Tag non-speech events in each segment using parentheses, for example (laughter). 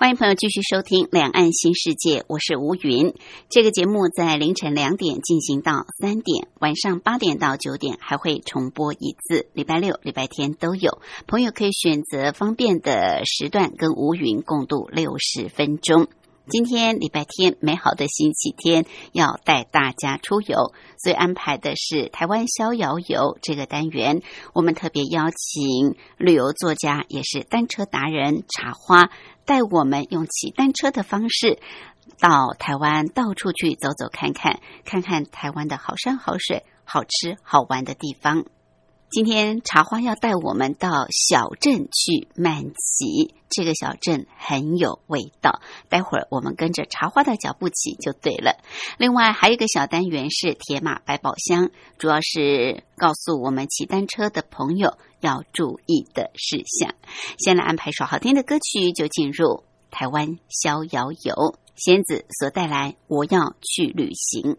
欢迎朋友继续收听《两岸新世界》，我是吴云。这个节目在凌晨两点进行到三点，晚上八点到九点还会重播一次，礼拜六、礼拜天都有。朋友可以选择方便的时段，跟吴云共度六十分钟。今天礼拜天，美好的星期天，要带大家出游，所以安排的是台湾逍遥游这个单元。我们特别邀请旅游作家，也是单车达人茶花。带我们用骑单车的方式到台湾到处去走走看看，看看台湾的好山好水、好吃好玩的地方。今天茶花要带我们到小镇去慢骑，这个小镇很有味道。待会儿我们跟着茶花的脚步骑就对了。另外还有一个小单元是铁马百宝箱，主要是告诉我们骑单车的朋友要注意的事项。先来安排首好听的歌曲，就进入台湾逍遥游，仙子所带来《我要去旅行》。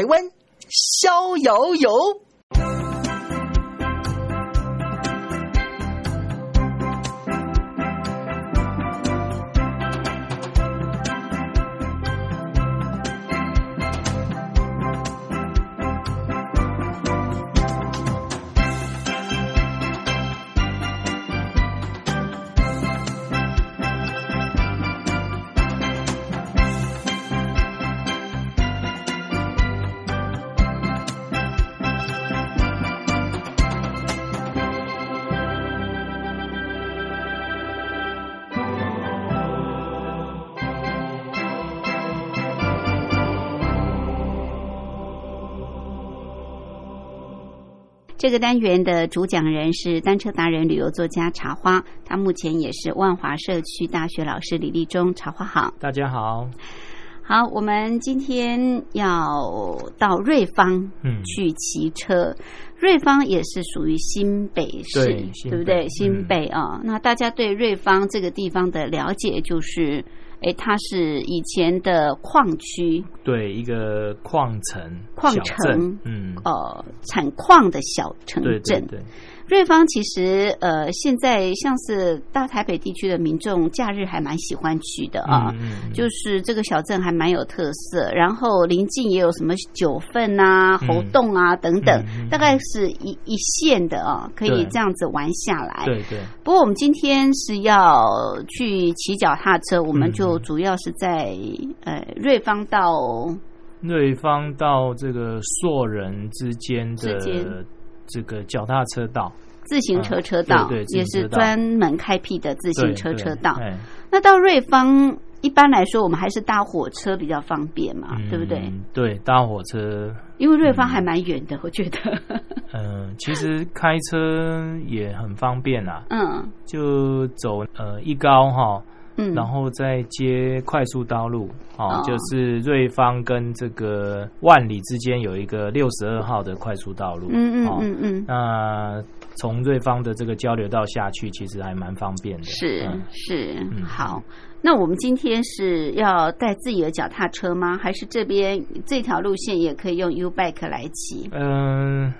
台湾逍遥游，这个单元的主讲人是单车达人、旅游作家茶花，他目前也是万华社区大学老师李立忠。茶花好，大家好。好，我们今天要到瑞芳去骑车。瑞芳也是属于新北市，对不对？新北啊，那大家对瑞芳这个地方的了解就是，哎，它是以前的矿区，对，一个矿城、矿城，嗯，呃，产矿的小城镇。瑞芳其实呃，现在像是大台北地区的民众，假日还蛮喜欢去的啊。就是这个小镇还蛮有特色，然后临近也有什么九份啊、猴洞啊等等，大概是一一线的啊，可以这样子玩下来。对对。不过我们今天是要去骑脚踏车，我们就主要是在呃瑞芳到瑞芳到这个硕人之间的。这个脚踏车道、自行车车道，对，也是专门开辟的自行车车道。那到瑞芳，一般来说，我们还是搭火车比较方便嘛，对不对？对，搭火车，因为瑞芳还蛮远的，我觉得。嗯，其实开车也很方便啊。嗯，就走呃一高哈。然后再接快速道路，哦，就是瑞芳跟这个万里之间有一个六十二号的快速道路，嗯嗯嗯嗯，那从瑞芳的这个交流道下去，其实还蛮方便的。是是，好，那我们今天是要带自己的脚踏车吗？还是这边这条路线也可以用 U bike 来骑？嗯。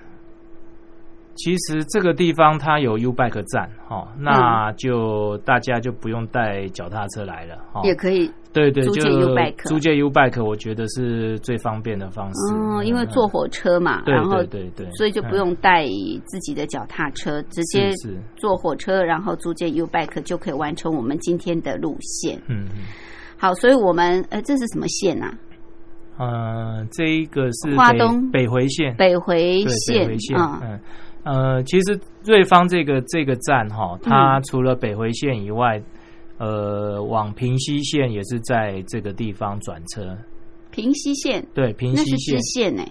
其实这个地方它有 U bike 站，哈，那就大家就不用带脚踏车来了，哈，也可以，对对，租借 U bike，租借 U bike，我觉得是最方便的方式。哦，因为坐火车嘛，然后对对，所以就不用带自己的脚踏车，直接坐火车，然后租借 U bike 就可以完成我们今天的路线。嗯，好，所以我们呃，这是什么线啊？呃，这一个是花东北回线，北回线，嗯。呃，其实瑞芳这个这个站哈，它除了北回线以外，呃，往平西线也是在这个地方转车。平西线对平西线支线呢，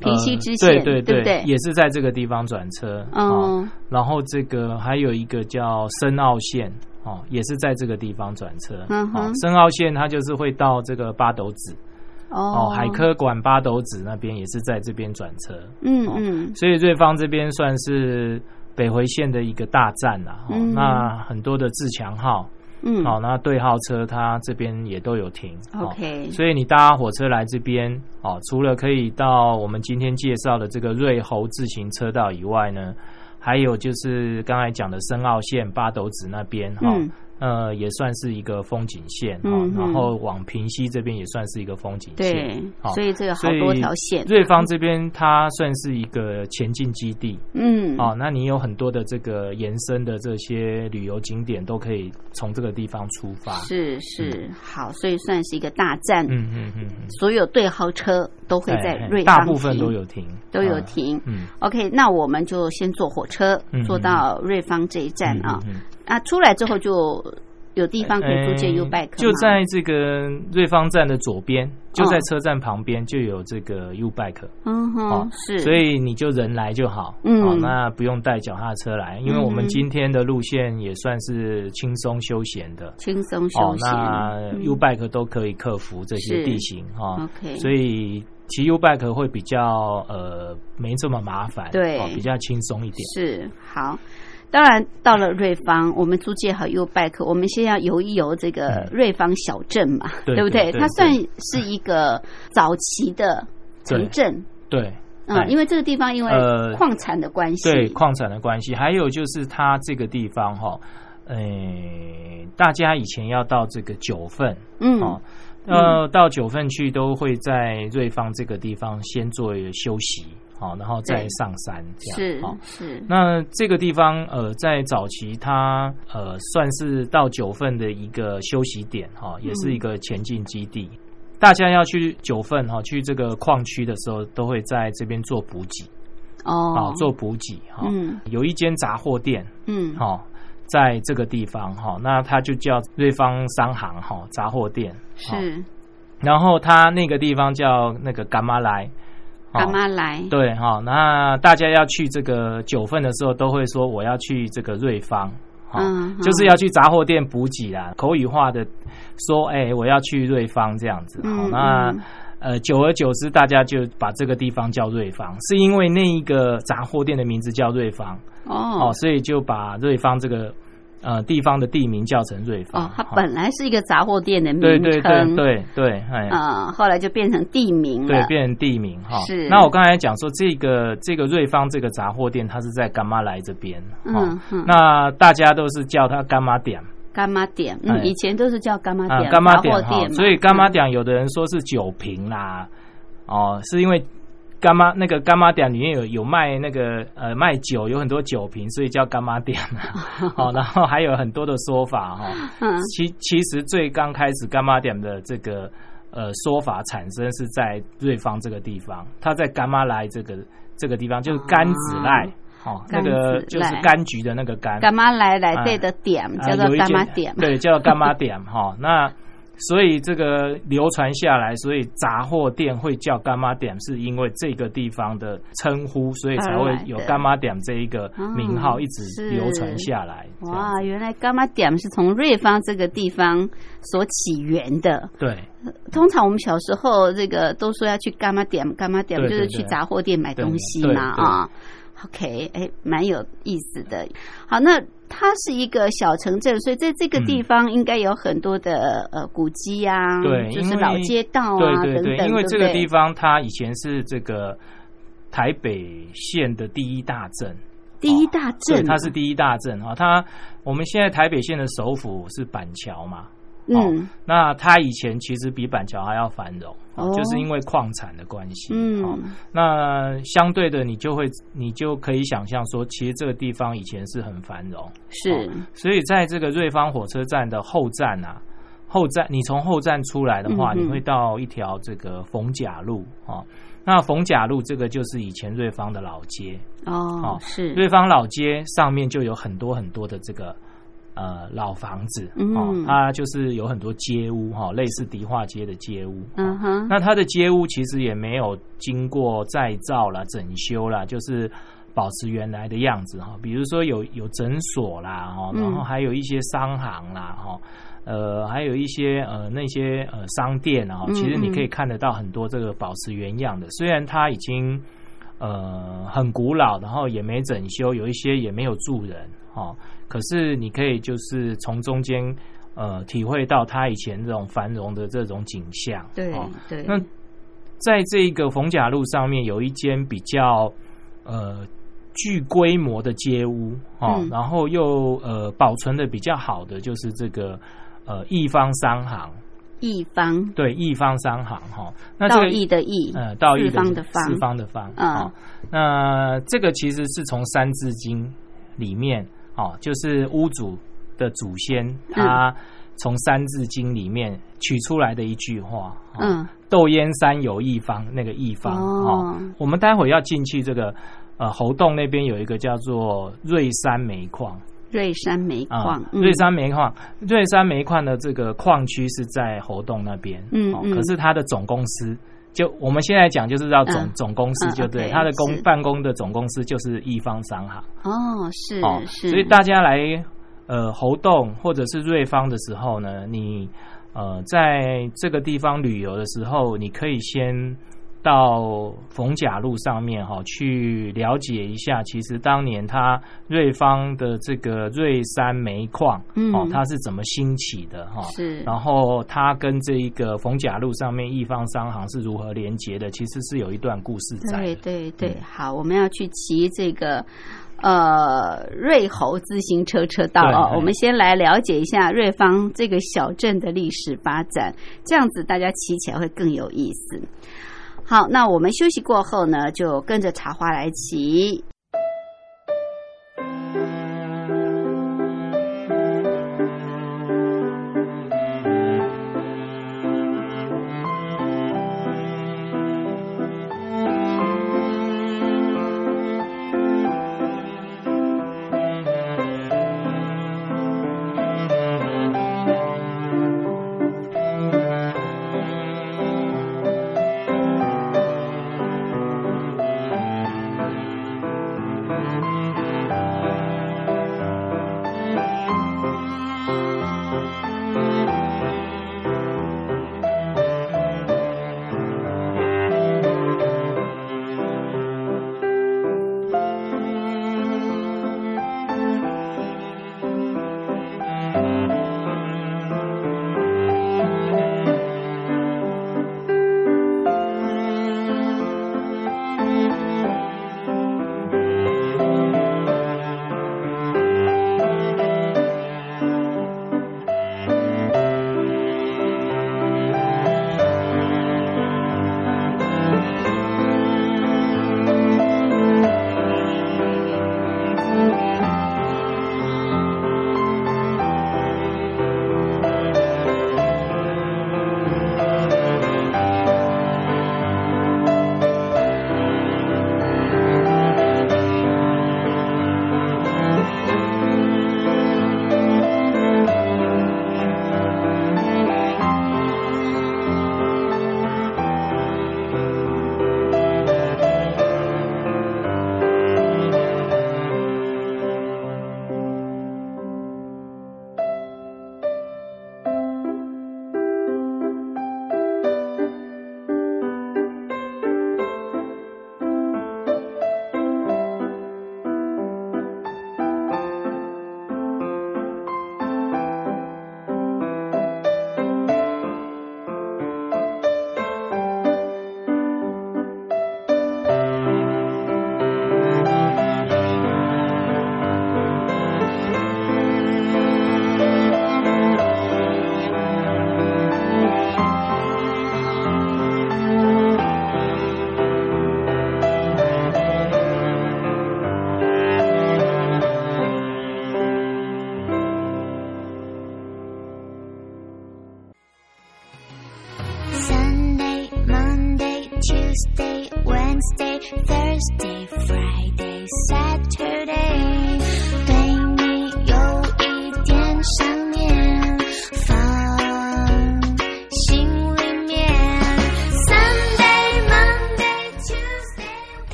平西支线对对对，也是在这个地方转车。嗯，然后这个还有一个叫深澳线哦，也是在这个地方转车。嗯哼，深澳线它就是会到这个八斗子。哦，海科馆八斗子那边也是在这边转车，嗯嗯，所以瑞芳这边算是北回线的一个大站啦。嗯，那很多的自强号，嗯，好，那对号车它这边也都有停。OK，所以你搭火车来这边，哦，除了可以到我们今天介绍的这个瑞猴自行车道以外呢，还有就是刚才讲的深澳线八斗子那边，哈。呃，也算是一个风景线哈，然后往平西这边也算是一个风景线，对，所以这个好多条线。瑞芳这边它算是一个前进基地，嗯，哦，那你有很多的这个延伸的这些旅游景点都可以从这个地方出发，是是，好，所以算是一个大站，嗯嗯嗯，所有对号车都会在瑞芳大部分都有停，都有停，嗯，OK，那我们就先坐火车坐到瑞芳这一站啊。啊，出来之后就有地方可以租借 U bike，就在这个瑞芳站的左边，就在车站旁边就有这个 U bike。嗯哼，是，所以你就人来就好。嗯，那不用带脚踏车来，因为我们今天的路线也算是轻松休闲的，轻松休闲。那 U bike 都可以克服这些地形哈。OK，所以骑 U bike 会比较呃没这么麻烦，对，比较轻松一点。是好。当然，到了瑞芳，我们租借好 U bike，我们先要游一游这个瑞芳小镇嘛，对不对？它算是一个早期的城镇，对，嗯，因为这个地方因为矿产的关系，对矿产的关系，还有就是它这个地方哈，呃，大家以前要到这个九份，嗯，呃，到九份去都会在瑞芳这个地方先做休息。好，然后再上山，这样好是。那这个地方，呃，在早期它呃算是到九份的一个休息点哈，也是一个前进基地。大家要去九份哈，去这个矿区的时候，都会在这边做补给哦，好做补给哈。嗯，有一间杂货店，嗯，好，在这个地方哈，那它就叫瑞芳商行哈杂货店是。然后它那个地方叫那个干妈来。干妈来？对哈，那大家要去这个九份的时候，都会说我要去这个瑞芳，嗯，就是要去杂货店补给啦。口语化的说，哎，我要去瑞芳这样子。好，那呃，久而久之，大家就把这个地方叫瑞芳，是因为那一个杂货店的名字叫瑞芳哦，所以就把瑞芳这个。呃，地方的地名叫成瑞芳哦，它本来是一个杂货店的名称，对对对对对，哎，啊，后来就变成地名了，对，变成地名哈。是，那我刚才讲说这个这个瑞芳这个杂货店，它是在干妈来这边，嗯，那大家都是叫它干妈店，干妈店，嗯，以前都是叫干妈店，干妈店哈，所以干妈店有的人说是酒瓶啦，哦，是因为。干妈那个干妈店里面有有卖那个呃卖酒，有很多酒瓶，所以叫干妈店。好，(laughs) 然后还有很多的说法哈。(laughs) 其其实最刚开始干妈店的这个呃说法产生是在瑞芳这个地方，它在干妈来这个这个地方就是甘子赖，哦，那个就是柑橘的那个柑。干妈来来对的点 (laughs) 叫做干妈点，对，叫干妈点哈。那所以这个流传下来，所以杂货店会叫干妈店，是因为这个地方的称呼，所以才会有干妈店这一个名号一直流传下来。哇，原来干妈店是从瑞芳这个地方所起源的。对，通常我们小时候这个都说要去干妈店，干妈店就是去杂货店买东西嘛啊。OK，哎，蛮有意思的。好，那。它是一个小城镇，所以在这个地方应该有很多的呃古迹啊，对，就是老街道啊等等。因为这个地方它以前是这个台北县的第一大镇，第一大镇，它是第一大镇啊。它我们现在台北县的首府是板桥嘛。嗯，那它以前其实比板桥还要繁荣，就是因为矿产的关系。嗯，那相对的，你就会你就可以想象说，其实这个地方以前是很繁荣。是，所以在这个瑞芳火车站的后站啊，后站你从后站出来的话，你会到一条这个逢甲路啊。那逢甲路这个就是以前瑞芳的老街哦，是瑞芳老街上面就有很多很多的这个。呃，老房子哦，它就是有很多街屋哈，类似迪化街的街屋。嗯哼，那它的街屋其实也没有经过再造啦、整修啦，就是保持原来的样子哈。比如说有有诊所啦哈，然后还有一些商行啦哈，呃，还有一些呃那些呃商店啊，其实你可以看得到很多这个保持原样的，虽然它已经呃很古老，然后也没整修，有一些也没有住人哦。可是你可以就是从中间呃体会到他以前这种繁荣的这种景象。对对。那在这个逢甲路上面有一间比较呃具规模的街屋哦，然后又呃保存的比较好的就是这个呃一方商行。义方对一方商行哈。那这个义的义呃道义方的方四方的方啊。那这个其实是从《三字经》里面。哦，就是屋主的祖先，他从《三字经》里面取出来的一句话。嗯，窦燕山有一方，那个一方。哦，我们待会要进去这个呃猴洞那边有一个叫做瑞山煤矿。瑞山煤矿，瑞山煤矿，瑞山煤矿的这个矿区是在侯洞那边。嗯嗯。可是它的总公司。就我们现在讲，就是要总总公司就对，他的公办公的总公司就是一方商行。哦，是是。所以大家来呃活动或者是瑞芳的时候呢，你呃在这个地方旅游的时候，你可以先。到逢甲路上面哈，去了解一下，其实当年他瑞芳的这个瑞山煤矿，哦，它是怎么兴起的哈？是。然后它跟这一个逢甲路上面一方商行是如何连接的？其实是有一段故事在。对对对，好，我们要去骑这个呃瑞猴自行车车道哦。我们先来了解一下瑞芳这个小镇的历史发展，这样子大家骑起来会更有意思。好，那我们休息过后呢，就跟着茶花来骑。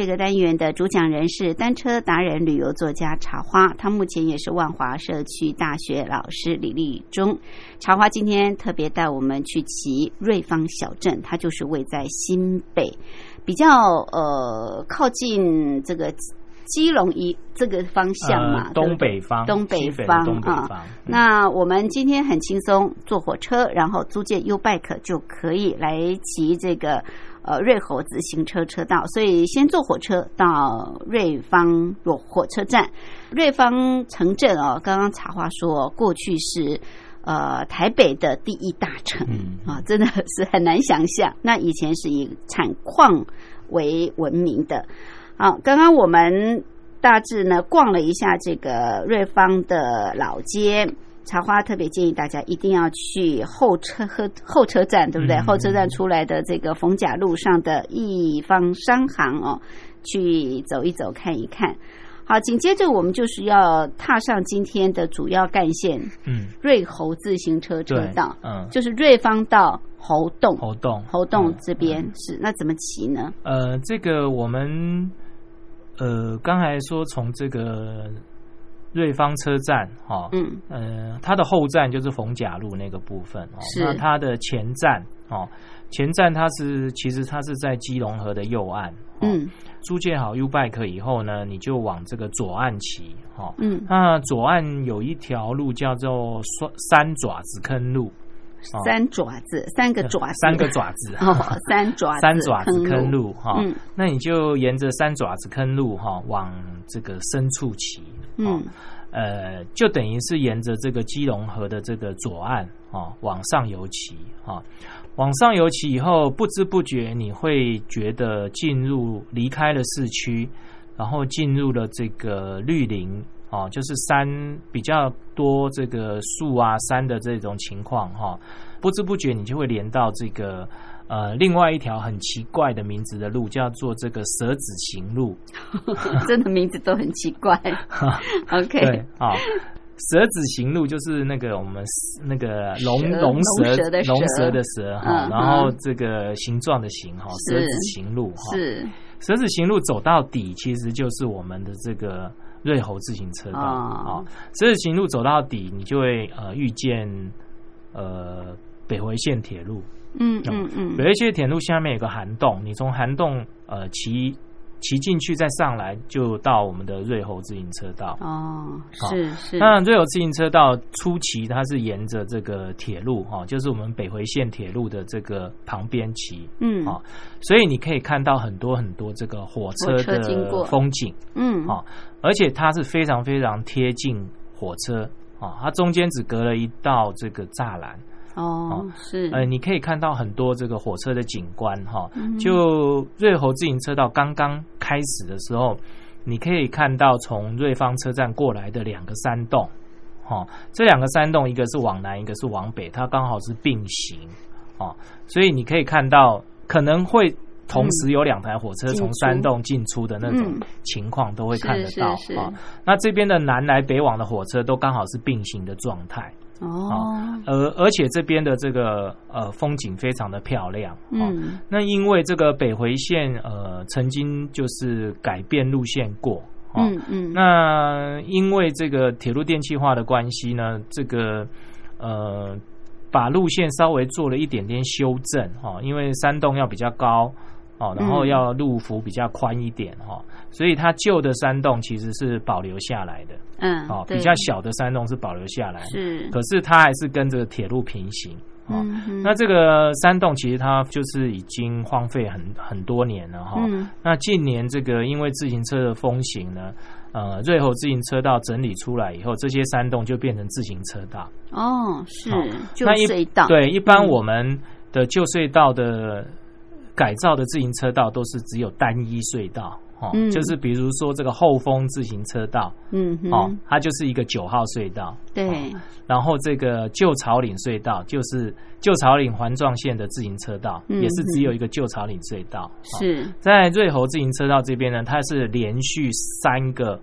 这个单元的主讲人是单车达人、旅游作家茶花，他目前也是万华社区大学老师李立忠。茶花今天特别带我们去骑瑞芳小镇，它就是位在新北，比较呃靠近这个基隆一这个方向嘛，东北方，东北方啊。那我们今天很轻松，坐火车，然后租借 U bike 就可以来骑这个。呃，瑞猴自行车车道，所以先坐火车到瑞芳火火车站。瑞芳城镇哦，刚刚茶话说，过去是呃台北的第一大城啊，真的是很难想象。那以前是以产矿为闻名的。好，刚刚我们大致呢逛了一下这个瑞芳的老街。茶花特别建议大家一定要去候车和候车站，对不对？候车站出来的这个逢甲路上的一方商行哦，去走一走看一看。好，紧接着我们就是要踏上今天的主要干线，嗯，瑞猴自行车车道，嗯，就是瑞芳到猴洞，猴洞，猴洞这边是那怎么骑呢？呃，这个我们呃刚才说从这个。瑞芳车站，哈，嗯，呃，它的后站就是逢甲路那个部分，哦，那它的前站，哦，前站它是其实它是在基隆河的右岸，嗯，租借好 U bike 以后呢，你就往这个左岸骑，哈，嗯，那左岸有一条路叫做三爪子坑路，三爪子，三个爪子，三个爪子，(laughs) 哦，三爪子 (laughs) 三爪子坑路，哈，那你就沿着三爪子坑路，哈，往这个深处骑。嗯，呃，就等于是沿着这个基隆河的这个左岸啊，往上游骑啊，往上游骑以后，不知不觉你会觉得进入离开了市区，然后进入了这个绿林啊，就是山比较多这个树啊山的这种情况哈，不知不觉你就会连到这个。呃，另外一条很奇怪的名字的路叫做这个蛇子行路，(laughs) 真的名字都很奇怪。(laughs) OK，对啊，蛇子行路就是那个我们那个龙龙蛇龙蛇的蛇。哈，然后这个形状的形哈，蛇子行路哈，是。蛇子行路走到底，其实就是我们的这个瑞猴自行车道啊。蛇子行路走到底，你就会呃遇见呃北回线铁路。嗯嗯嗯，有一些铁路下面有个涵洞，你从涵洞呃骑骑进去再上来，就到我们的瑞猴自行车道。哦，是是。那瑞猴自行车道初期它是沿着这个铁路哈，就是我们北回线铁路的这个旁边骑。嗯，啊，所以你可以看到很多很多这个火车的风景。嗯，啊，而且它是非常非常贴近火车啊，它中间只隔了一道这个栅栏。哦，是，呃，你可以看到很多这个火车的景观哈。就瑞猴自行车道刚刚开始的时候，你可以看到从瑞芳车站过来的两个山洞，哈，这两个山洞一个是往南，一个是往北，它刚好是并行，哦，所以你可以看到可能会同时有两台火车从山洞进出的那种情况都会看得到啊。那这边的南来北往的火车都刚好是并行的状态。哦，而而且这边的这个呃风景非常的漂亮，嗯，那因为这个北回线呃曾经就是改变路线过，嗯嗯，那因为这个铁路电气化的关系呢，这个呃把路线稍微做了一点点修正哈，因为山洞要比较高。哦，然后要路幅比较宽一点哈，所以它旧的山洞其实是保留下来的，嗯，哦，比较小的山洞是保留下来，是，可是它还是跟这个铁路平行，哦，那这个山洞其实它就是已经荒废很很多年了哈。那近年这个因为自行车的风行呢，呃，瑞猴自行车道整理出来以后，这些山洞就变成自行车道。哦，是旧隧道。对，一般我们的旧隧道的改造的自行车道都是只有单一隧道。哦，就是比如说这个后峰自行车道，嗯，哦，它就是一个九号隧道，对。然后这个旧草岭隧道就是旧草岭环状线的自行车道，也是只有一个旧草岭隧道。是在瑞猴自行车道这边呢，它是连续三个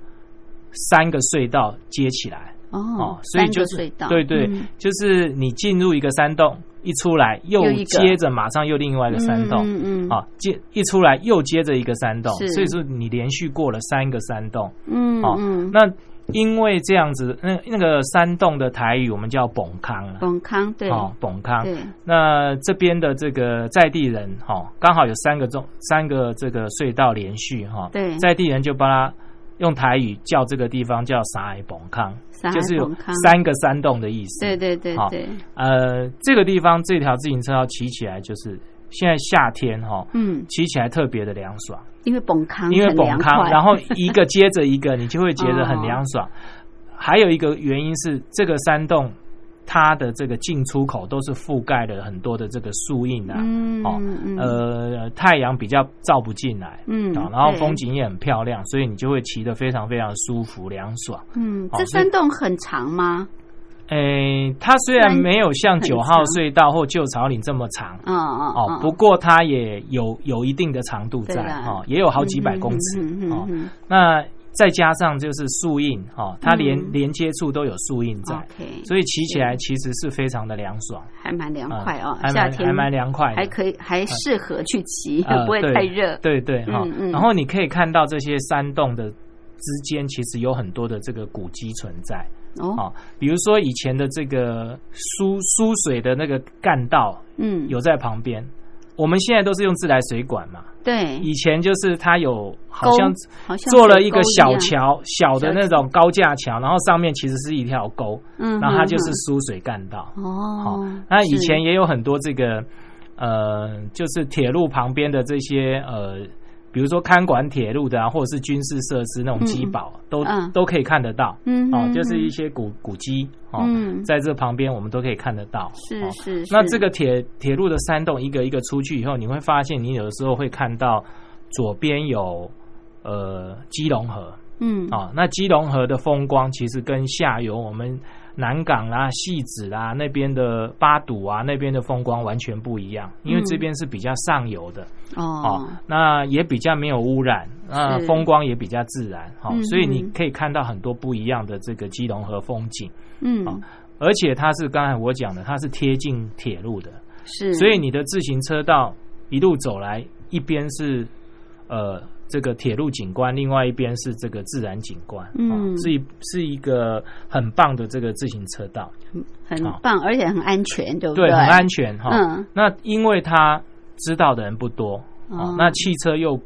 三个隧道接起来。哦，所以就是对对，就是你进入一个山洞，一出来又接着马上又另外一个山洞，嗯嗯，啊，接一出来又接着一个山洞，所以说你连续过了三个山洞，嗯，哦，那因为这样子，那那个山洞的台语我们叫“崩康”，崩康对，哦，崩康，那这边的这个在地人哈，刚好有三个中三个这个隧道连续哈，对，在地人就把它用台语叫这个地方叫“沙海崩康”。就是有三个山洞的意思。对对对对。呃，这个地方这条自行车要骑起来，就是现在夏天哈，嗯，骑起来特别的凉爽。因为崩康，因为崩康，然后一个接着一个，你就会觉得很 (laughs) 凉爽。还有一个原因是这个山洞。它的这个进出口都是覆盖了很多的这个树荫啊，哦，呃，太阳比较照不进来，嗯，然后风景也很漂亮，所以你就会骑得非常非常舒服凉爽。嗯，这山洞很长吗？诶，它虽然没有像九号隧道或旧草岭这么长，哦哦哦，不过它也有有一定的长度在，哦，也有好几百公尺，哦，那。再加上就是树荫哈，它连连接处都有树荫在，所以骑起来其实是非常的凉爽，还蛮凉快哦。夏天还蛮凉快，还可以还适合去骑，(laughs) 不会太热。对对哈，然后你可以看到这些山洞的之间其实有很多的这个古迹存在哦，比如说以前的这个输输水的那个干道，嗯，有在旁边。我们现在都是用自来水管嘛？对，以前就是它有好像做了一个小桥，小的那种高架桥，然后上面其实是一条沟，嗯，然后它就是输水干道。哦，好，那以前也有很多这个呃，就是铁路旁边的这些呃。比如说看管铁路的啊，或者是军事设施那种机堡，都都可以看得到。嗯，哦，就是一些古古迹哦，在这旁边我们都可以看得到。是是。那这个铁铁路的山洞一个一个出去以后，你会发现，你有的时候会看到左边有呃基隆河。嗯，啊，那基隆河的风光其实跟下游我们。南港啦、戏子啦那边的八堵啊那边的风光完全不一样，因为这边是比较上游的哦，那也比较没有污染，那风光也比较自然，好，所以你可以看到很多不一样的这个基隆河风景，嗯，而且它是刚才我讲的，它是贴近铁路的，是，所以你的自行车道一路走来，一边是呃。这个铁路景观，另外一边是这个自然景观，嗯，是一是一个很棒的这个自行车道，很棒，而且很安全，对不对？对，很安全哈。嗯，那因为他知道的人不多，哦，那汽车又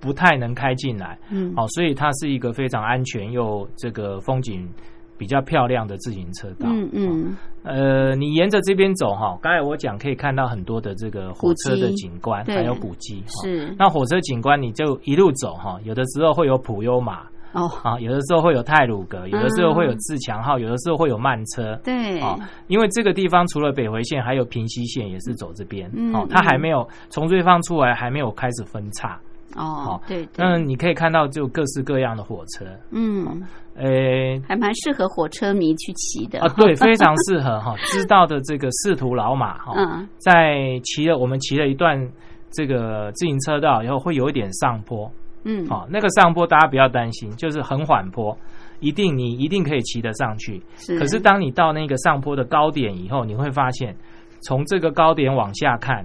不太能开进来，嗯，好，所以它是一个非常安全又这个风景。比较漂亮的自行车道，嗯嗯，呃，你沿着这边走哈，刚才我讲可以看到很多的这个火车的景观，还有古迹，是。那火车景观你就一路走哈，有的时候会有普悠玛哦，啊，有的时候会有泰鲁格，有的时候会有自强号，有的时候会有慢车，对，啊，因为这个地方除了北回线，还有平西线也是走这边，哦，它还没有从瑞芳出来，还没有开始分叉。哦，对，那你可以看到就各式各样的火车，嗯，诶，还蛮适合火车迷去骑的。啊，对，非常适合哈。(laughs) 知道的这个仕途老马哈，在骑了我们骑了一段这个自行车道以后，会有一点上坡，嗯，好，那个上坡大家不要担心，就是很缓坡，一定你一定可以骑得上去。是，可是当你到那个上坡的高点以后，你会发现从这个高点往下看。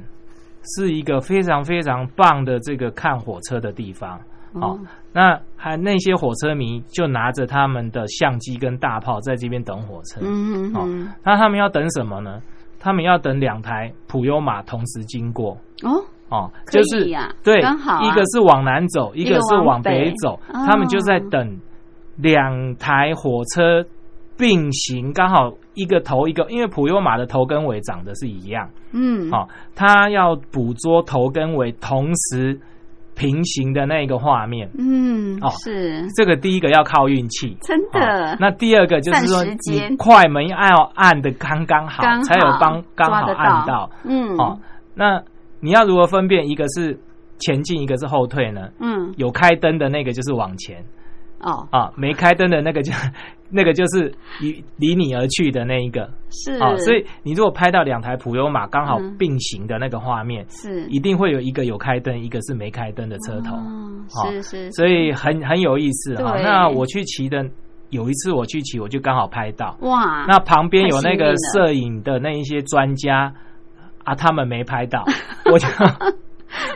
是一个非常非常棒的这个看火车的地方，好，那还那些火车迷就拿着他们的相机跟大炮在这边等火车，嗯好，那他们要等什么呢？他们要等两台普悠马同时经过，哦？哦，就是呀，对，刚好一个是往南走，一个是往北走，他们就在等两台火车并行，刚好。一个头一个，因为普悠马的头跟尾长得是一样，嗯，好，它要捕捉头跟尾同时平行的那个画面，嗯，哦，是。这个第一个要靠运气，真的。那第二个就是说，你快门要按的刚刚好，才有帮刚好按到，嗯，哦，那你要如何分辨一个是前进，一个是后退呢？嗯，有开灯的那个就是往前。哦。啊，没开灯的那个就那个就是离离你而去的那一个。是。啊，所以你如果拍到两台普悠玛刚好并行的那个画面，是。一定会有一个有开灯，一个是没开灯的车头，是是，所以很很有意思啊。那我去骑的有一次我去骑，我就刚好拍到。哇，那旁边有那个摄影的那一些专家啊，他们没拍到，(laughs) 我就。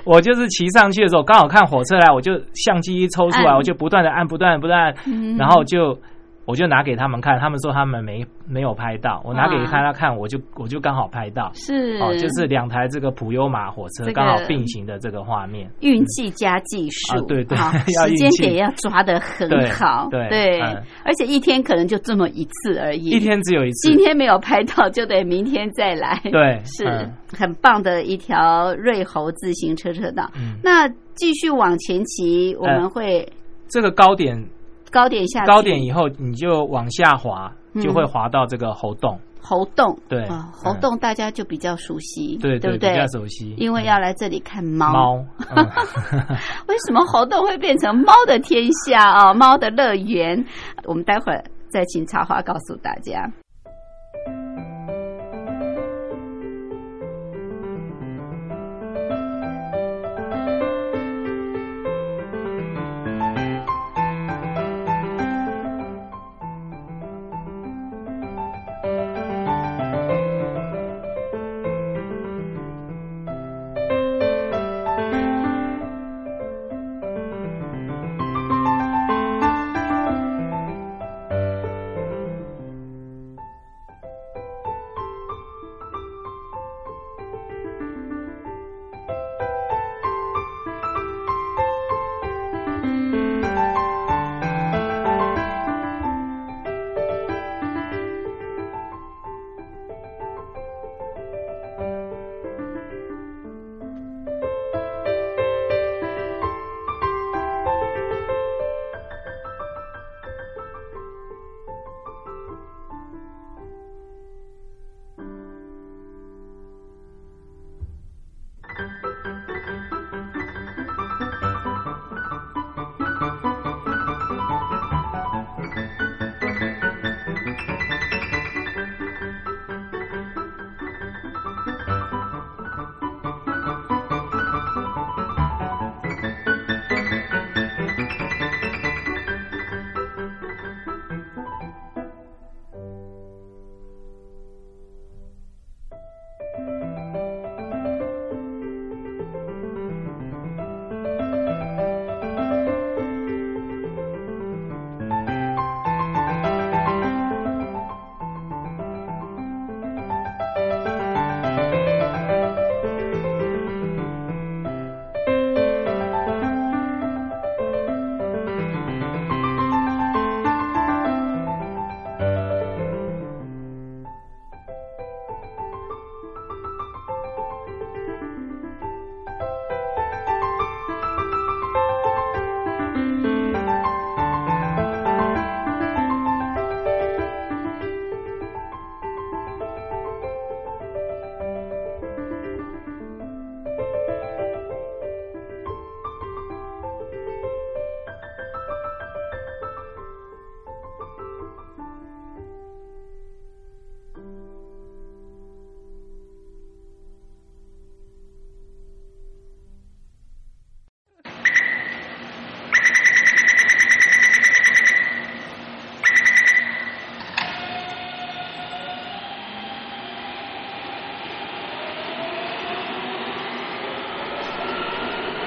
我就是骑上去的时候，刚好看火车来，我就相机一抽出来，我就不断的按，不断不断，然后就。我就拿给他们看，他们说他们没没有拍到，我拿给他他看，我就我就刚好拍到，是。哦，就是两台这个普悠玛火车刚好并行的这个画面，运气加技术，对对，(laughs) 时间点要抓的很好，对对，而且一天可能就这么一次而已，一天只有一次，今天没有拍到就得明天再来，对，是很棒的一条瑞猴自行车车道。那继续往前骑，我们会这个高点。高点下高点以后，你就往下滑，就会滑到这个喉洞。猴洞，对，猴洞大家就比较熟悉，对对不对？比较熟悉，因为要来这里看猫。猫，(laughs) 为什么猴洞会变成猫的天下啊？猫的乐园，我们待会儿再请茶花告诉大家。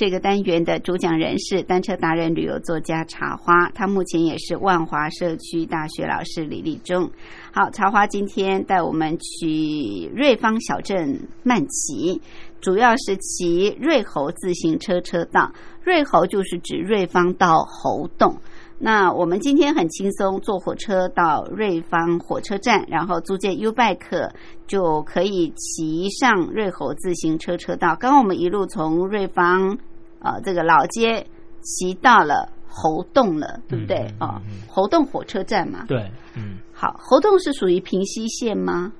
这个单元的主讲人是单车达人、旅游作家茶花，他目前也是万华社区大学老师李立忠。好，茶花今天带我们去瑞芳小镇慢骑，主要是骑瑞猴自行车车道。瑞猴就是指瑞芳到猴洞。那我们今天很轻松，坐火车到瑞芳火车站，然后租借 U bike 就可以骑上瑞猴自行车车道。刚刚我们一路从瑞芳。啊，这个老街骑到了猴洞了，对不对？啊，猴洞火车站嘛。对，嗯。好，猴洞是属于平西线吗？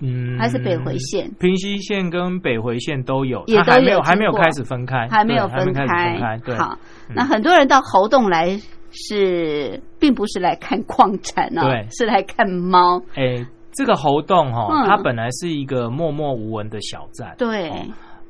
嗯，还是北回线？平西线跟北回线都有，也都没有还没有开始分开，还没有分开。好，那很多人到猴洞来是，并不是来看矿产啊，对，是来看猫。哎，这个猴洞哈，它本来是一个默默无闻的小站，对。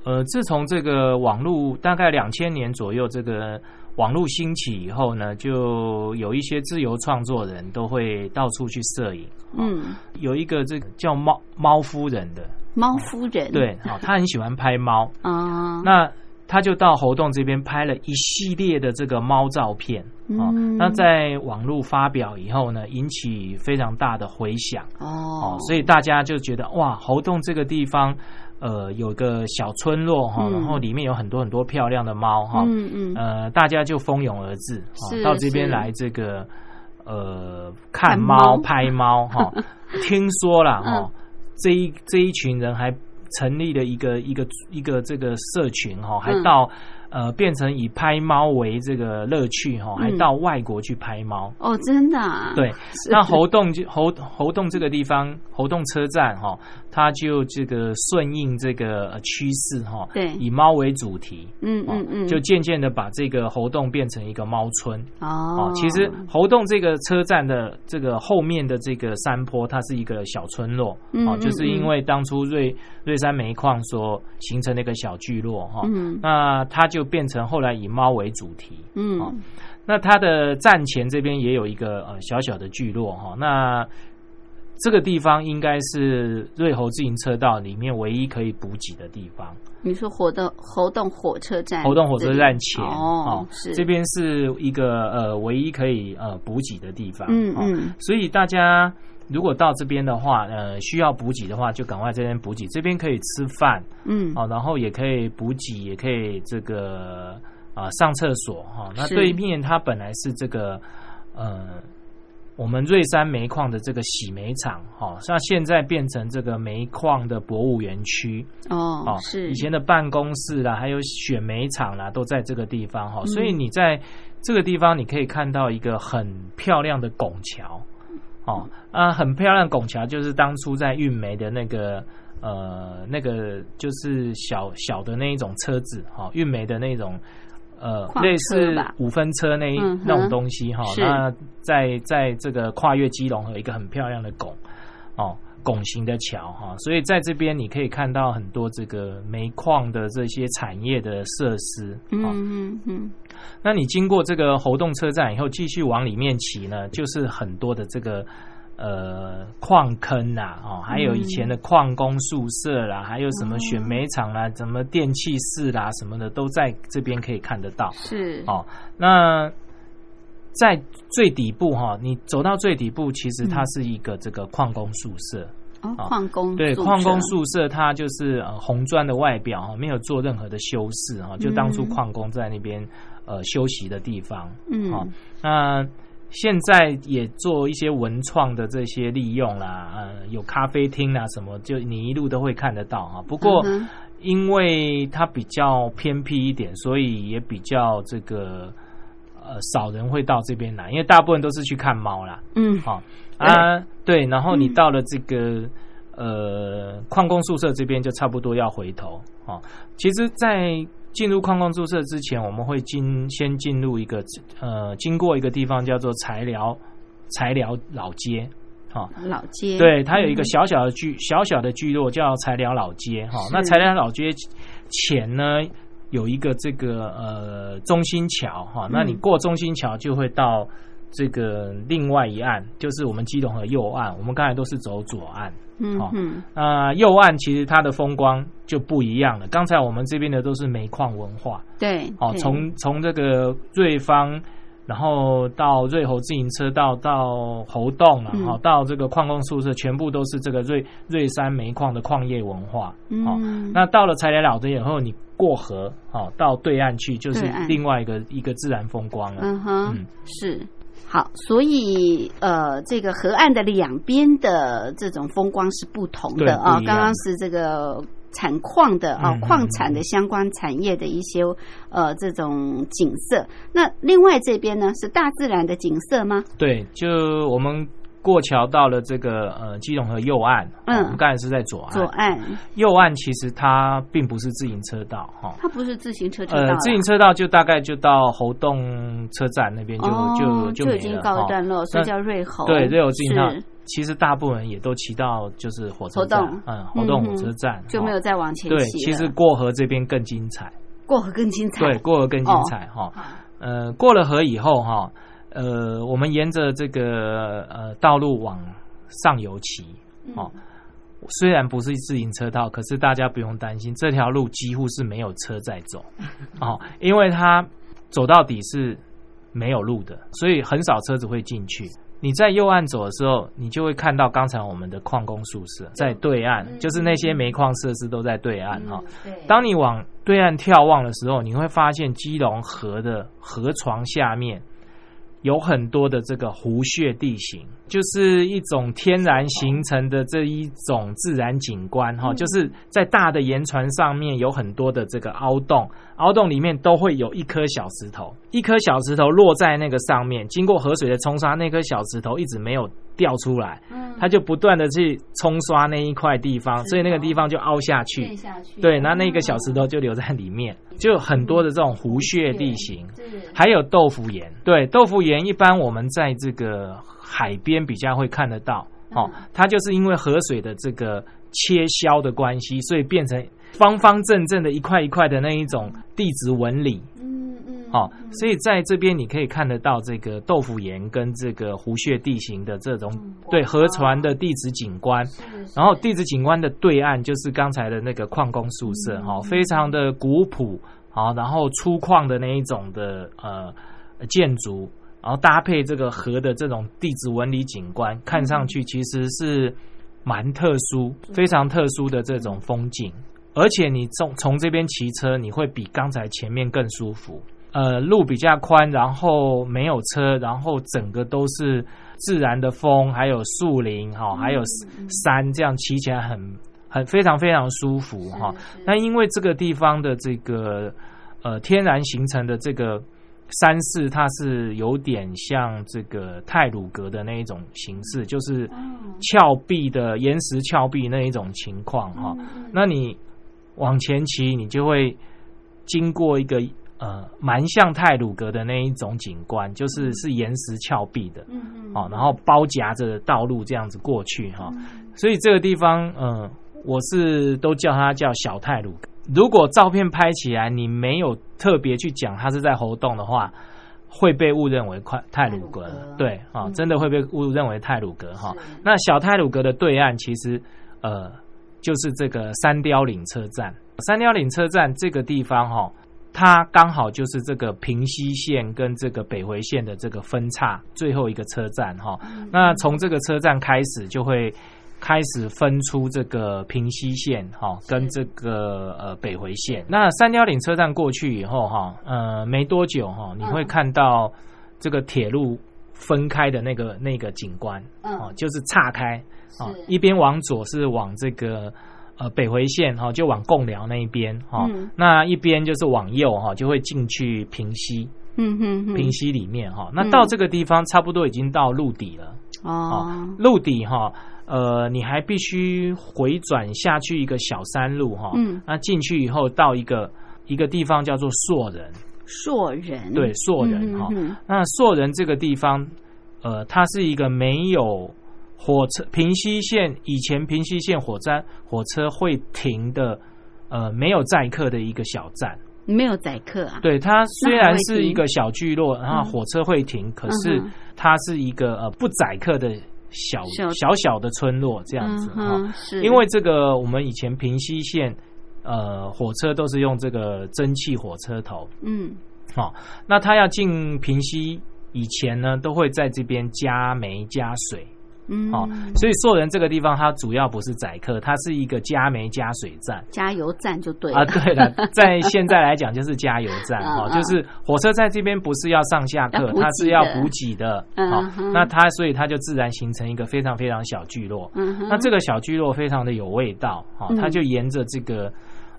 呃，自从这个网络大概两千年左右，这个网络兴起以后呢，就有一些自由创作人都会到处去摄影。嗯，有一个这个叫猫猫夫人的猫夫人，对，好，他很喜欢拍猫 (laughs) 啊。那他就到猴洞这边拍了一系列的这个猫照片。嗯，那在网络发表以后呢，引起非常大的回响。哦，所以大家就觉得哇，猴洞这个地方。呃，有个小村落哈，然后里面有很多很多漂亮的猫哈，嗯嗯，呃，大家就蜂拥而至，到这边来这个呃看猫拍猫哈。(laughs) 听说了哈，这一这一群人还成立了一个一个一个这个社群哈，还到。呃，变成以拍猫为这个乐趣哈，还到外国去拍猫。哦，真的。对，那猴洞就猴猴洞这个地方，猴洞车站哈，它就这个顺应这个趋势哈，对，以猫为主题，嗯嗯嗯，就渐渐的把这个猴洞变成一个猫村。哦。其实猴洞这个车站的这个后面的这个山坡，它是一个小村落哦，就是因为当初瑞瑞山煤矿所形成的一个小聚落哈，那它就。就变成后来以猫为主题，嗯，那它的站前这边也有一个呃小小的聚落哈，那这个地方应该是瑞猴自行车道里面唯一可以补给的地方。你说活动活动火车站，活动火车站前哦，是。这边是一个呃唯一可以呃补给的地方，嗯嗯，所以大家。如果到这边的话，呃，需要补给的话，就赶快这边补给。这边可以吃饭，嗯，哦，然后也可以补给，也可以这个啊上厕所哈。那对面它本来是这个呃，我们瑞山煤矿的这个洗煤厂哈，像现在变成这个煤矿的博物园区哦，是以前的办公室啦，还有选煤厂啦，都在这个地方哈。所以你在这个地方，你可以看到一个很漂亮的拱桥。哦啊，很漂亮拱桥，就是当初在运煤的那个呃，那个就是小小的那一种车子哈，运煤的那种呃，类似五分车那一那种东西哈。那在在这个跨越基隆和一个很漂亮的拱哦，拱形的桥哈，所以在这边你可以看到很多这个煤矿的这些产业的设施。嗯嗯嗯。那你经过这个猴洞车站以后，继续往里面骑呢，就是很多的这个呃矿坑呐，哦，还有以前的矿工宿舍啦，还有什么选煤厂啦，什么电器室啦，什么的都在这边可以看得到。是哦，那在最底部哈，你走到最底部，其实它是一个这个矿工宿舍。哦，矿工对矿工宿舍，它就是呃红砖的外表哈，没有做任何的修饰哈，就当初矿工在那边。呃，休息的地方，嗯，好，那现在也做一些文创的这些利用啦，呃，有咖啡厅啊什么，就你一路都会看得到哈。不过，因为它比较偏僻一点，所以也比较这个呃少人会到这边来，因为大部分都是去看猫啦，嗯，好啊，对，然后你到了这个呃矿工宿舍这边，就差不多要回头啊。其实，在进入矿工宿舍之前，我们会进先进入一个呃，经过一个地方叫做材寮材寮老街，哈，老街，对，它有一个小小的聚小小的聚落叫材寮老街，哈，那材寮老街前呢有一个这个呃中心桥，哈，那你过中心桥就会到这个另外一岸，就是我们基隆河右岸，我们刚才都是走左岸。嗯，好，呃，右岸其实它的风光就不一样了。刚才我们这边的都是煤矿文化，对，哦，从从这个瑞芳，然后到瑞猴自行车道，到猴洞啊，哈，到这个矿工宿舍，全部都是这个瑞瑞山煤矿的矿业文化。哦，那到了柴联老的以后，你过河，哦，到对岸去就是另外一个一个自然风光了。嗯哼，是。好，所以呃，这个河岸的两边的这种风光是不同的啊。刚刚是这个产矿的啊，矿产的相关产业的一些呃这种景色。那另外这边呢，是大自然的景色吗？对，就我们。过桥到了这个呃基隆河右岸，嗯，我们刚才是在左岸。左岸，右岸其实它并不是自行车道哈，它不是自行车道。呃，自行车道就大概就到侯洞车站那边就就就已经告一段落，所以叫瑞猴。对，瑞猴自行车其实大部分也都骑到就是火车站，嗯，猴洞火车站就没有再往前对，其实过河这边更精彩，过河更精彩。对，过河更精彩哈。呃，过了河以后哈。呃，我们沿着这个呃道路往上游骑，哦，虽然不是自行车道，可是大家不用担心，这条路几乎是没有车在走，(laughs) 哦，因为它走到底是没有路的，所以很少车子会进去。你在右岸走的时候，你就会看到刚才我们的矿工宿舍在对岸，就是那些煤矿设施都在对岸哈。当你往对岸眺望的时候，你会发现基隆河的河床下面。有很多的这个湖穴地形，就是一种天然形成的这一种自然景观哈，就是在大的岩船上面有很多的这个凹洞，凹洞里面都会有一颗小石头，一颗小石头落在那个上面，经过河水的冲刷，那颗小石头一直没有。掉出来，它就不断的去冲刷那一块地方，所以那个地方就凹下去。对，那那个小石头就留在里面，就很多的这种湖穴地形，还有豆腐岩。对，豆腐岩一般我们在这个海边比较会看得到。哦，它就是因为河水的这个切削的关系，所以变成方方正正的一块一块的那一种地质纹理。嗯嗯。好，所以在这边你可以看得到这个豆腐岩跟这个湖穴地形的这种对河船的地质景观，然后地质景观的对岸就是刚才的那个矿工宿舍，哈，非常的古朴，好，然后粗犷的那一种的呃建筑，然后搭配这个河的这种地质纹理景观，看上去其实是蛮特殊、非常特殊的这种风景，而且你从从这边骑车，你会比刚才前面更舒服。呃，路比较宽，然后没有车，然后整个都是自然的风，还有树林哈，还有山，这样骑起来很很非常非常舒服哈。那因为这个地方的这个呃天然形成的这个山势，它是有点像这个泰鲁格的那一种形式，就是峭壁的岩石峭壁那一种情况哈。那你往前骑，你就会经过一个。呃，蛮像泰鲁格的那一种景观，就是是岩石峭壁的，嗯嗯，哦，然后包夹着道路这样子过去哈，所以这个地方，嗯，我是都叫它叫小泰鲁格。如果照片拍起来，你没有特别去讲它是在活动的话，会被误认为快泰鲁阁，对啊，真的会被误认为泰鲁格哈。那小泰鲁格的对岸其实呃就是这个三雕岭车站，三雕岭车站这个地方哈。它刚好就是这个平西线跟这个北回线的这个分叉最后一个车站哈。那从这个车站开始，就会开始分出这个平西线哈，跟这个呃北回线。那三貂岭车站过去以后哈，呃没多久哈，你会看到这个铁路分开的那个那个景观，哦，就是岔开啊，一边往左是往这个。呃，北回线哈，就往贡寮那一边哈，那一边就是往右哈，就会进去平溪，嗯哼，平溪里面哈，那到这个地方差不多已经到陆底了哦，陆底哈，呃，你还必须回转下去一个小山路哈，嗯，那进去以后到一个一个地方叫做硕人，硕人。对，朔人哈，那朔人这个地方，呃，它是一个没有。火车平西线以前平西线火车火车会停的，呃，没有载客的一个小站，没有载客啊。对，它虽然是一个小聚落，然后火车会停，可是它是一个呃不载客的小小小的村落这样子哈。是，因为这个我们以前平西线呃火车都是用这个蒸汽火车头，嗯，好，那它要进平西以前呢，都会在这边加煤加水。嗯，哦，所以硕人这个地方，它主要不是载客，它是一个加煤加水站，加油站就对了。啊。对了，在现在来讲就是加油站。哈，(laughs) 就是火车在这边不是要上下客，它是要补给的。好，那它所以它就自然形成一个非常非常小聚落。嗯那这个小聚落非常的有味道哈，它就沿着这个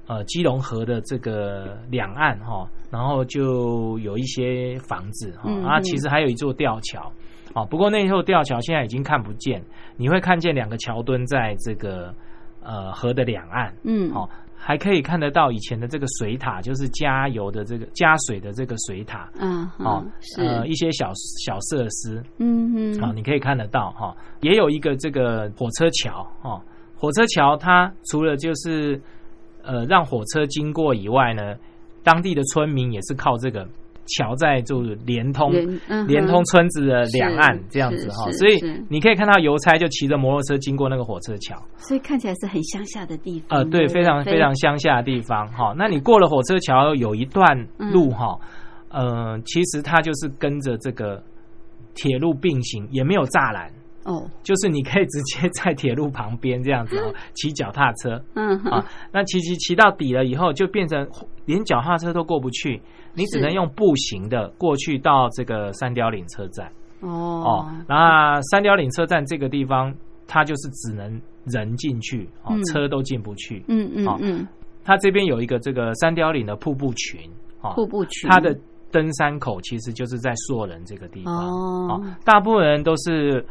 呃基隆河的这个两岸哈，然后就有一些房子哈，啊，其实还有一座吊桥。哦，不过那座吊桥现在已经看不见，你会看见两个桥墩在这个呃河的两岸，嗯，哦，还可以看得到以前的这个水塔，就是加油的这个加水的这个水塔，嗯，哦，是。呃一些小小设施，嗯嗯，啊，你可以看得到哈，也有一个这个火车桥，哦，火车桥它除了就是呃让火车经过以外呢，当地的村民也是靠这个。桥在就是连通连通村子的两岸这样子哈，所以你可以看到邮差就骑着摩托车经过那个火车桥，所以看起来是很乡下的地方。呃，对，非常非常乡下的地方哈。那你过了火车桥有一段路哈，呃，其实它就是跟着这个铁路并行，也没有栅栏。哦，就是你可以直接在铁路旁边这样子哦，骑脚踏车，嗯啊，那骑骑骑到底了以后，就变成连脚踏车都过不去，你只能用步行的过去到这个三雕岭车站。哦。哦，那三雕岭车站这个地方，它就是只能人进去，哦，车都进不去。嗯嗯嗯，它这边有一个这个三雕岭的瀑布群，瀑布群，它的登山口其实就是在硕人这个地方。哦，大部分人都是。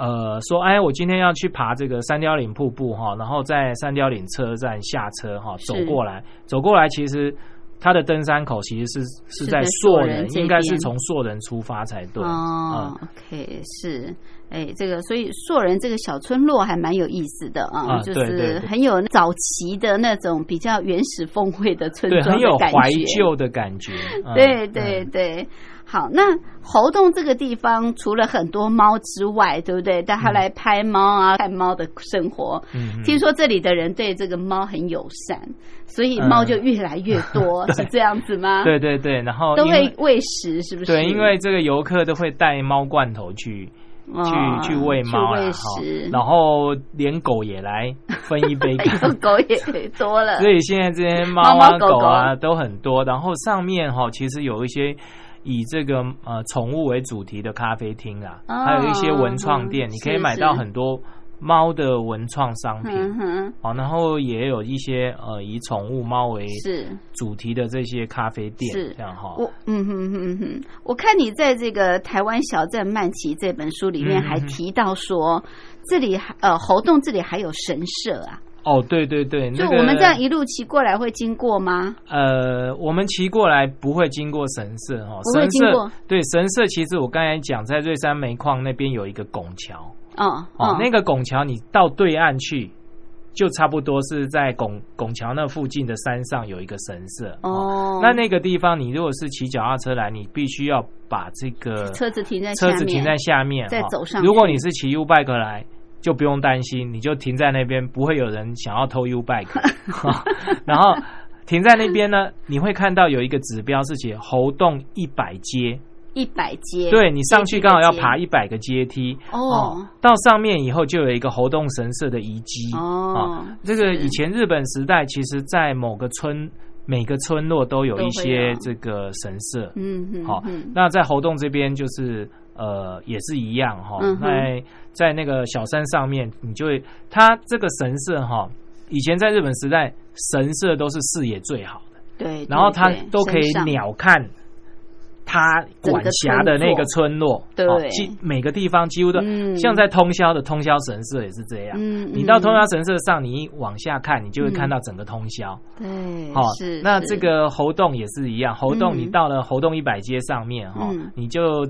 呃，说，哎，我今天要去爬这个三雕岭瀑布哈，然后在三雕岭车站下车哈，走过来，走过来，其实它的登山口其实是是在硕人，应该是从硕人出发才对。哦，OK，是，哎，这个所以硕人这个小村落还蛮有意思的啊，就是很有早期的那种比较原始风味的村庄，很有怀旧的感觉。对对对。好，那猴洞这个地方除了很多猫之外，对不对？带他来拍猫啊，看猫的生活。嗯，听说这里的人对这个猫很友善，所以猫就越来越多，(laughs) 是这样子吗？对对对，然后都会喂食，是不是？对，因为这个游客都会带猫罐头去去去喂猫啊，然后连狗也来分一杯，(laughs) 狗也多了。(laughs) 所以现在这些猫啊狗啊都很多，然后上面哈其实有一些。以这个呃宠物为主题的咖啡厅啊，还有一些文创店，你可以买到很多猫的文创商品。哦，然后也有一些呃以宠物猫为主题的这些咖啡店，这样哈。我嗯哼哼哼，我看你在这个《台湾小镇曼奇》这本书里面还提到说，这里呃猴洞这里还有神社啊。哦，对对对，就我们这样一路骑过来会经过吗？呃，我们骑过来不会经过神社哈，神社对神社，其实我刚才讲在瑞山煤矿那边有一个拱桥，哦哦，那个拱桥你到对岸去，就差不多是在拱拱桥那附近的山上有一个神社哦。那那个地方你如果是骑脚踏车来，你必须要把这个车子停在车子停在下面再走上。如果你是骑 U bike 来。就不用担心，你就停在那边，不会有人想要偷 U bike。(laughs) (laughs) 然后停在那边呢，你会看到有一个指标是写猴洞一百阶，一百阶。对你上去刚好要爬一百个阶梯哦。到上面以后就有一个猴洞神社的遗迹哦。这个以前日本时代，其实在某个村每个村落都有一些这个神社。嗯嗯。好，那在猴洞这边就是。呃，也是一样哈，在在那个小山上面，你就会，它这个神社哈，以前在日本时代，神社都是视野最好的，对，然后它都可以鸟看它管辖的那个村落，对。几，每个地方几乎都像在通宵的通宵神社也是这样，嗯你到通宵神社上，你往下看，你就会看到整个通宵，对，好，那这个猴洞也是一样，猴洞你到了猴洞一百街上面哈，你就。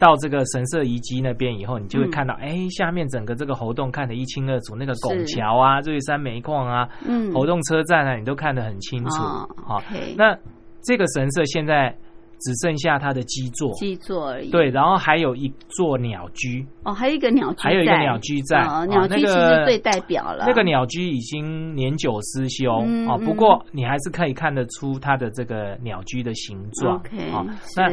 到这个神社遗迹那边以后，你就会看到，哎，下面整个这个猴洞看得一清二楚，那个拱桥啊、瑞山煤矿啊、嗯，猴洞车站啊，你都看得很清楚。好，那这个神社现在。只剩下它的基座，基座而已。对，然后还有一座鸟居。哦，还有一个鸟居，还有一个鸟居在。哦，鸟居其实最代表了。那个鸟居已经年久失修哦，不过你还是可以看得出它的这个鸟居的形状。OK，那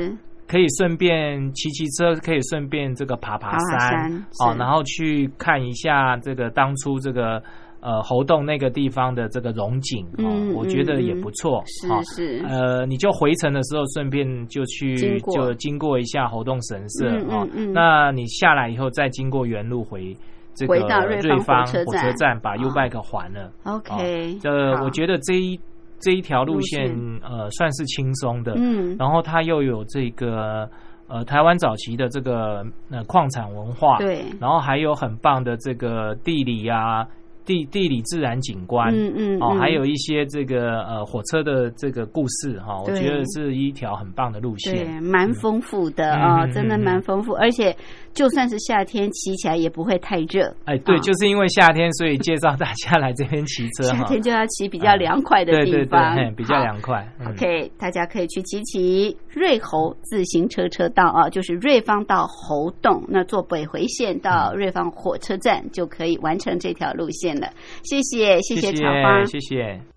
可以顺便骑骑车，可以顺便这个爬爬山哦，然后去看一下这个当初这个。呃，猴洞那个地方的这个龙井哦，我觉得也不错。是是。呃，你就回程的时候顺便就去就经过一下猴洞神社哦。那你下来以后再经过原路回这个瑞芳火车站，把 U bike 还了。OK。这我觉得这一这一条路线呃算是轻松的。嗯。然后它又有这个呃台湾早期的这个呃矿产文化。对。然后还有很棒的这个地理啊。地地理自然景观，嗯嗯，哦，还有一些这个呃火车的这个故事哈，我觉得是一条很棒的路线，对，蛮丰富的啊，真的蛮丰富，而且就算是夏天骑起来也不会太热。哎，对，就是因为夏天，所以介绍大家来这边骑车。夏天就要骑比较凉快的地方，对对对，比较凉快。OK，大家可以去骑骑瑞猴自行车车道啊，就是瑞芳到猴洞，那坐北回线到瑞芳火车站就可以完成这条路线了。谢谢，谢谢茶花，谢谢。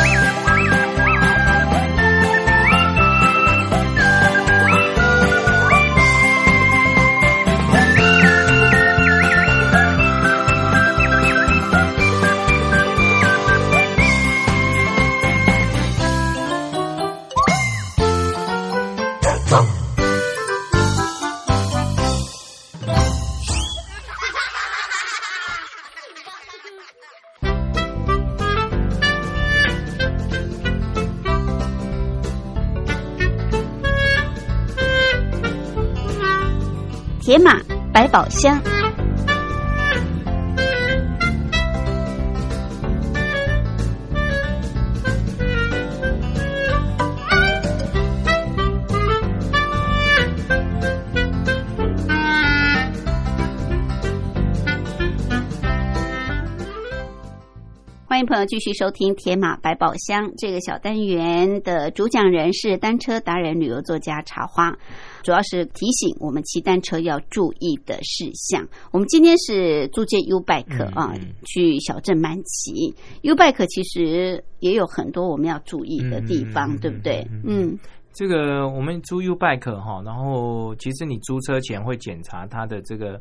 宝箱。朋友继续收听《铁马百宝箱》这个小单元的主讲人是单车达人、旅游作家茶花，主要是提醒我们骑单车要注意的事项。我们今天是租借 U bike 啊，去小镇慢骑。U bike 其实也有很多我们要注意的地方，对不对？嗯，这个我们租 U bike 哈，然后其实你租车前会检查它的这个。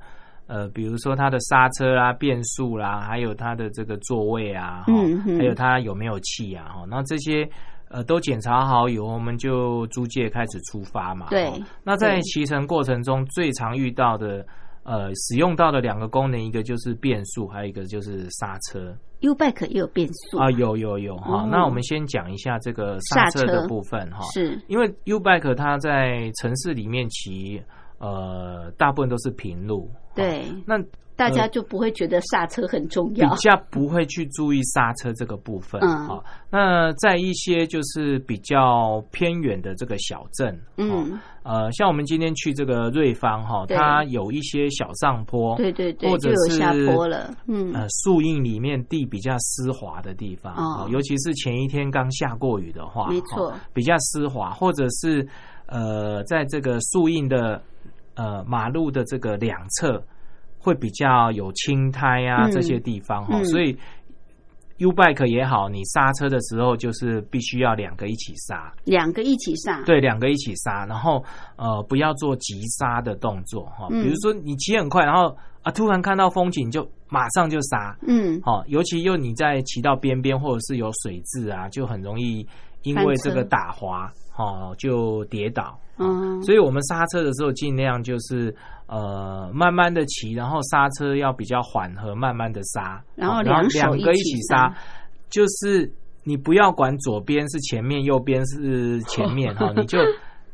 呃，比如说它的刹车啦、变速啦，还有它的这个座位啊，嗯，还有它有没有气啊，哈，那这些呃都检查好以后，我们就租借开始出发嘛。对。那在骑乘过程中最常遇到的呃使用到的两个功能，一个就是变速，还有一个就是刹车。U bike 也有变速啊？有有有哈。那我们先讲一下这个刹车的部分哈。是。因为 U bike 它在城市里面骑。呃，大部分都是平路，对，那大家就不会觉得刹车很重要，比较不会去注意刹车这个部分。嗯，好，那在一些就是比较偏远的这个小镇，嗯，呃，像我们今天去这个瑞芳哈，它有一些小上坡，对对对，或者是下坡了，嗯，呃，树荫里面地比较湿滑的地方，哦，尤其是前一天刚下过雨的话，没错，比较湿滑，或者是呃，在这个树荫的。呃，马路的这个两侧会比较有青苔啊，这些地方哈，所以 U bike 也好，你刹车的时候就是必须要两个一起刹，两个一起刹，对，两个一起刹，然后呃，不要做急刹的动作哈，比如说你骑很快，然后啊，突然看到风景就马上就刹，嗯，好，尤其又你在骑到边边或者是有水渍啊，就很容易因为这个打滑。哦，就跌倒，嗯，所以我们刹车的时候尽量就是呃慢慢的骑，然后刹车要比较缓和，慢慢的刹，然后两两个一起刹，就是你不要管左边是前面，右边是前面 (laughs) 哈，你就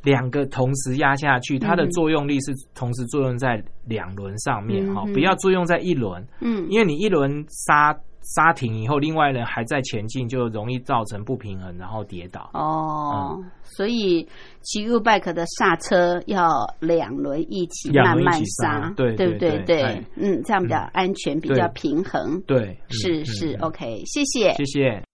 两个同时压下去，它的作用力是同时作用在两轮上面哈，不要作用在一轮，嗯，因为你一轮刹。刹停以后，另外人还在前进，就容易造成不平衡，然后跌倒。哦，所以骑 U bike 的刹车要两轮一起慢慢刹，对对不对？对，嗯，这样比较安全，比较平衡。对，是是，OK，谢谢，谢谢。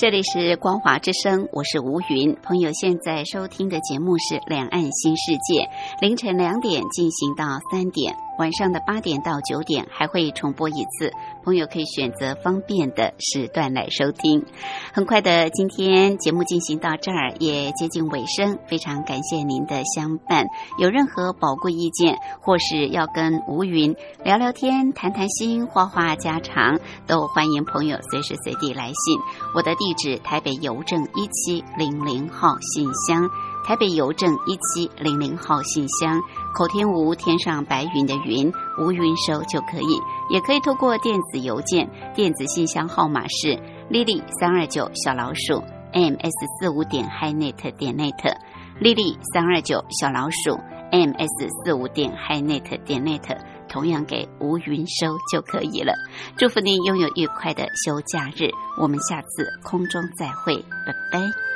这里是光华之声，我是吴云。朋友现在收听的节目是《两岸新世界》，凌晨两点进行到三点。晚上的八点到九点还会重播一次，朋友可以选择方便的时段来收听。很快的，今天节目进行到这儿也接近尾声，非常感谢您的相伴。有任何宝贵意见，或是要跟吴云聊聊天、谈谈心、话话家常，都欢迎朋友随时随地来信。我的地址：台北邮政一七零零号信箱。台北邮政一七零零号信箱，口天吴天上白云的云，吴云收就可以。也可以透过电子邮件，电子信箱号码是 lily 三二九小老鼠 ms 四五点 highnet 点 net，lily 三二九小老鼠 ms 四五点 highnet 点 net，同样给吴云收就可以了。祝福您拥有愉快的休假日，我们下次空中再会，拜拜。